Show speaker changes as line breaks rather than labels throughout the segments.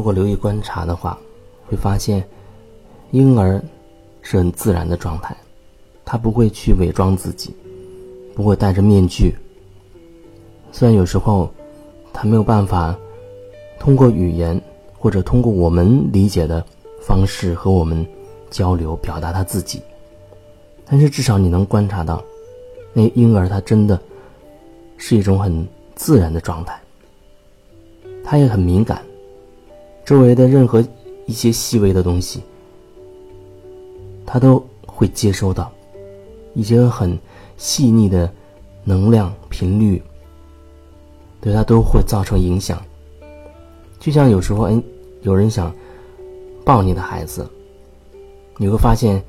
如果留意观察的话，会发现婴儿是很自然的状态，他不会去伪装自己，不会戴着面具。虽然有时候他没有办法通过语言或者通过我们理解的方式和我们交流表达他自己，但是至少你能观察到，那婴儿他真的是一种很自然的状态，他也很敏感，周围的任何一些细微的东西，他都会接收到一些很细腻的能量频率。对他都会造成影响，就像有时候，哎，有人想抱你的孩子，你会发现，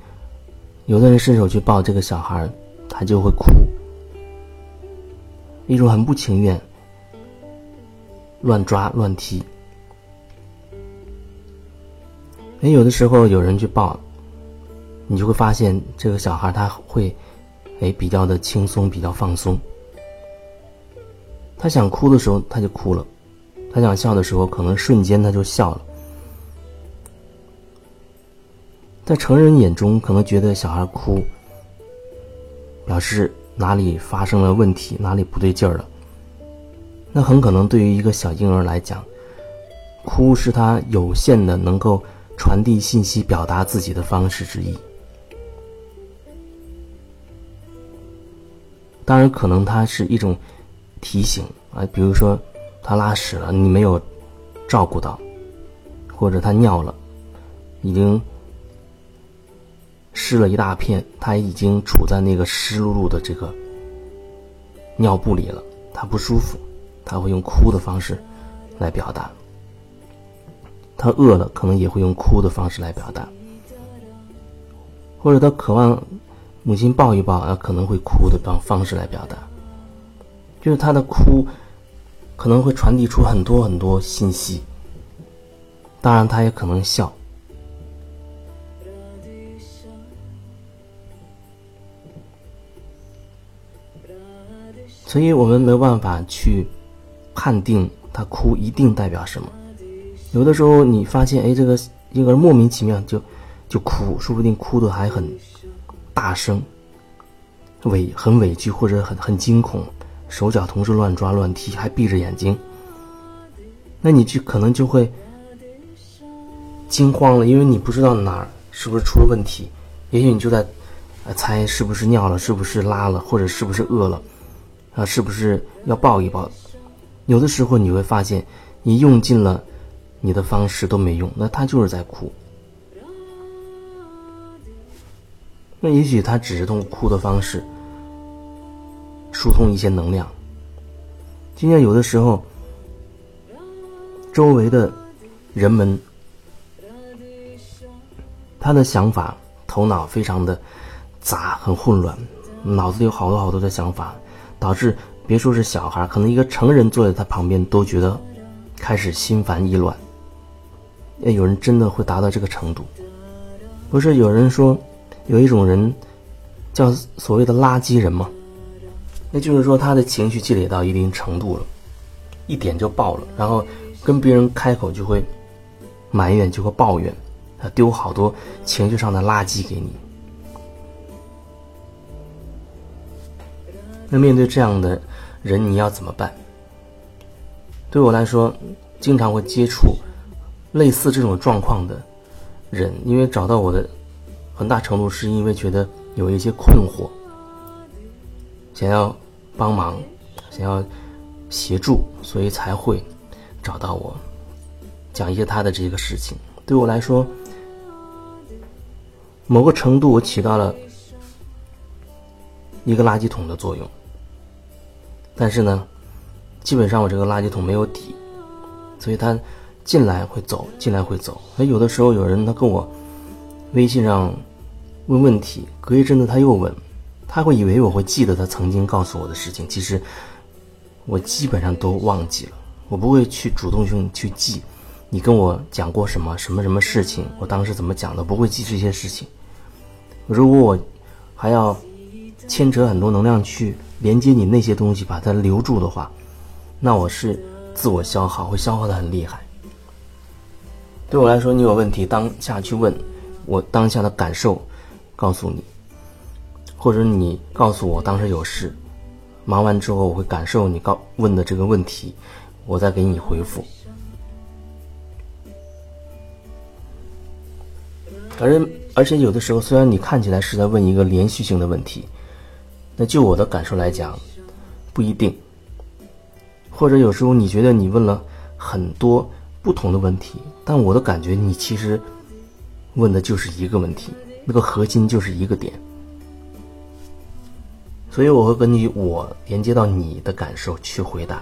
有的人伸手去抱这个小孩，他就会哭，一种很不情愿，乱抓乱踢。哎，有的时候有人去抱，你就会发现这个小孩他会，哎，比较的轻松，比较放松。他想哭的时候，他就哭了；他想笑的时候，可能瞬间他就笑了。在成人眼中，可能觉得小孩哭，表示哪里发生了问题，哪里不对劲儿了。那很可能对于一个小婴儿来讲，哭是他有限的能够传递信息、表达自己的方式之一。当然，可能它是一种。提醒啊，比如说他拉屎了，你没有照顾到，或者他尿了，已经湿了一大片，他已经处在那个湿漉漉的这个尿布里了，他不舒服，他会用哭的方式来表达。他饿了，可能也会用哭的方式来表达，或者他渴望母亲抱一抱，啊，可能会哭的方方式来表达。就是他的哭，可能会传递出很多很多信息。当然，他也可能笑。所以我们没有办法去判定他哭一定代表什么。有的时候，你发现，哎，这个婴儿莫名其妙就就哭，说不定哭的还很大声，委很委屈或者很很惊恐。手脚同时乱抓乱踢，还闭着眼睛，那你就可能就会惊慌了，因为你不知道哪儿是不是出了问题，也许你就在猜是不是尿了，是不是拉了，或者是不是饿了，啊，是不是要抱一抱？有的时候你会发现，你用尽了你的方式都没用，那他就是在哭。那也许他只是通过哭的方式。疏通一些能量。今天有的时候，周围的人们，他的想法、头脑非常的杂，很混乱，脑子里有好多好多的想法，导致别说是小孩，可能一个成人坐在他旁边都觉得开始心烦意乱。哎，有人真的会达到这个程度？不是有人说有一种人叫所谓的垃圾人吗？那就是说，他的情绪积累到一定程度了，一点就爆了，然后跟别人开口就会埋怨，就会抱怨，他丢好多情绪上的垃圾给你。那面对这样的人，你要怎么办？对我来说，经常会接触类似这种状况的人，因为找到我的很大程度是因为觉得有一些困惑。想要帮忙，想要协助，所以才会找到我，讲一些他的这个事情。对我来说，某个程度我起到了一个垃圾桶的作用。但是呢，基本上我这个垃圾桶没有底，所以他进来会走，进来会走。而有的时候有人他跟我微信上问问题，隔一阵子他又问。他会以为我会记得他曾经告诉我的事情，其实我基本上都忘记了。我不会去主动性去记，你跟我讲过什么什么什么事情，我当时怎么讲的，不会记这些事情。如果我还要牵扯很多能量去连接你那些东西，把它留住的话，那我是自我消耗，会消耗的很厉害。对我来说，你有问题当下去问，我当下的感受告诉你，或者你告诉我当时有事，忙完之后我会感受你告问的这个问题，我再给你回复。而而且有的时候，虽然你看起来是在问一个连续性的问题，那就我的感受来讲，不一定。或者有时候你觉得你问了很多不同的问题，但我的感觉你其实问的就是一个问题，那个核心就是一个点。所以我会根据我连接到你的感受去回答，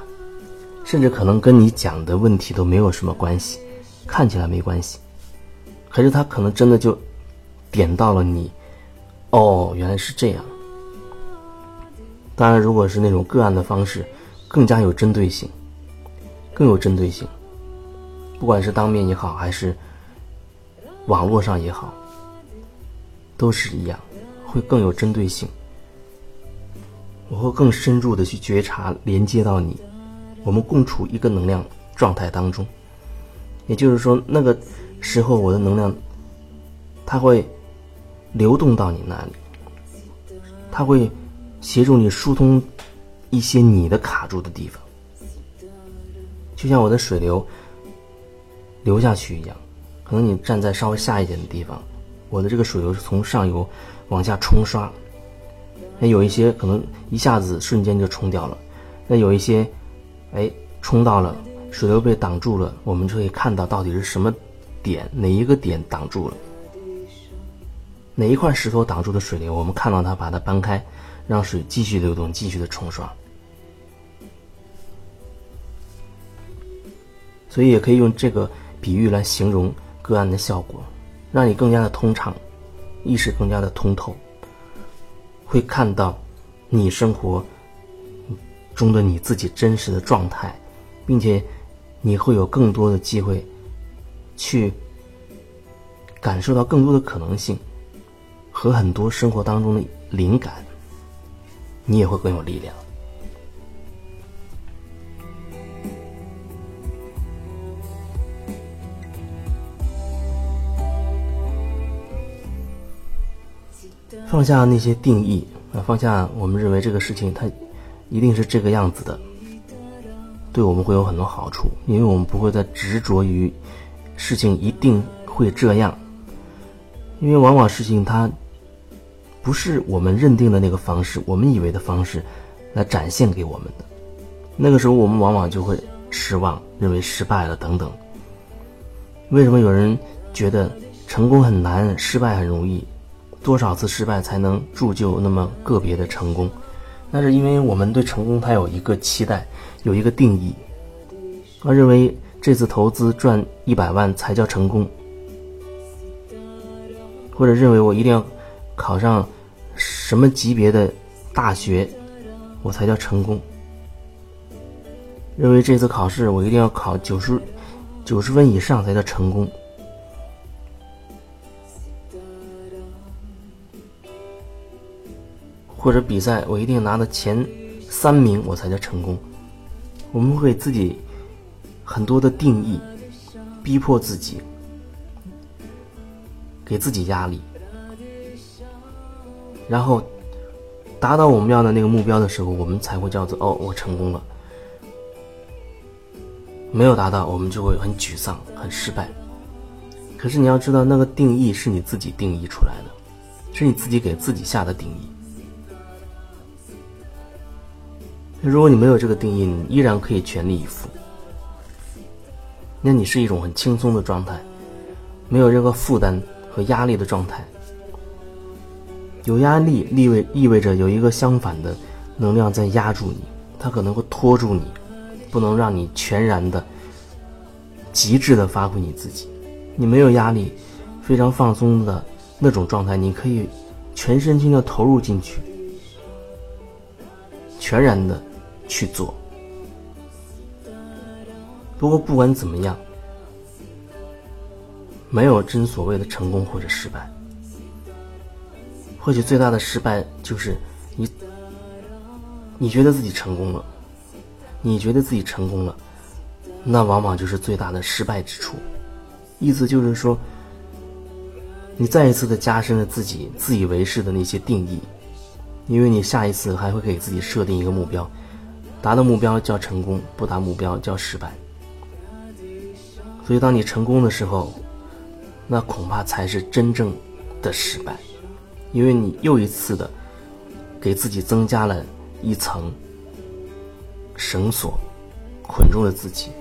甚至可能跟你讲的问题都没有什么关系，看起来没关系。可是他可能真的就点到了你，哦，原来是这样。当然，如果是那种个案的方式，更加有针对性，更有针对性。不管是当面也好，还是网络上也好，都是一样，会更有针对性。我会更深入的去觉察，连接到你，我们共处一个能量状态当中。也就是说，那个。时候，我的能量，它会流动到你那里，它会协助你疏通一些你的卡住的地方，就像我的水流流下去一样。可能你站在稍微下一点的地方，我的这个水流是从上游往下冲刷，那有一些可能一下子瞬间就冲掉了，那有一些，哎，冲到了水流被挡住了，我们就可以看到到底是什么。点哪一个点挡住了？哪一块石头挡住的水流？我们看到它，把它搬开，让水继续流动，继续的冲刷。所以也可以用这个比喻来形容个案的效果，让你更加的通畅，意识更加的通透，会看到你生活中的你自己真实的状态，并且你会有更多的机会。去感受到更多的可能性和很多生活当中的灵感，你也会更有力量。放下那些定义啊，放下我们认为这个事情它一定是这个样子的，对我们会有很多好处，因为我们不会再执着于。事情一定会这样，因为往往事情它不是我们认定的那个方式，我们以为的方式来展现给我们的。那个时候，我们往往就会失望，认为失败了等等。为什么有人觉得成功很难，失败很容易？多少次失败才能铸就那么个别的成功？那是因为我们对成功它有一个期待，有一个定义，而认为。这次投资赚一百万才叫成功，或者认为我一定要考上什么级别的大学，我才叫成功。认为这次考试我一定要考九十九十分以上才叫成功，或者比赛我一定拿到前三名我才叫成功。我们会自己。很多的定义，逼迫自己，给自己压力，然后达到我们要的那个目标的时候，我们才会叫做哦，我成功了。没有达到，我们就会很沮丧、很失败。可是你要知道，那个定义是你自己定义出来的，是你自己给自己下的定义。如果你没有这个定义，你依然可以全力以赴。那你是一种很轻松的状态，没有任何负担和压力的状态。有压力意味意味着有一个相反的能量在压住你，它可能会拖住你，不能让你全然的、极致的发挥你自己。你没有压力，非常放松的那种状态，你可以全身心的投入进去，全然的去做。不过，不管怎么样，没有真所谓的成功或者失败。或许最大的失败就是你，你觉得自己成功了，你觉得自己成功了，那往往就是最大的失败之处。意思就是说，你再一次的加深了自己自以为是的那些定义，因为你下一次还会给自己设定一个目标，达到目标叫成功，不达目标叫失败。所以，当你成功的时候，那恐怕才是真正的失败，因为你又一次的给自己增加了一层绳索，捆住了自己。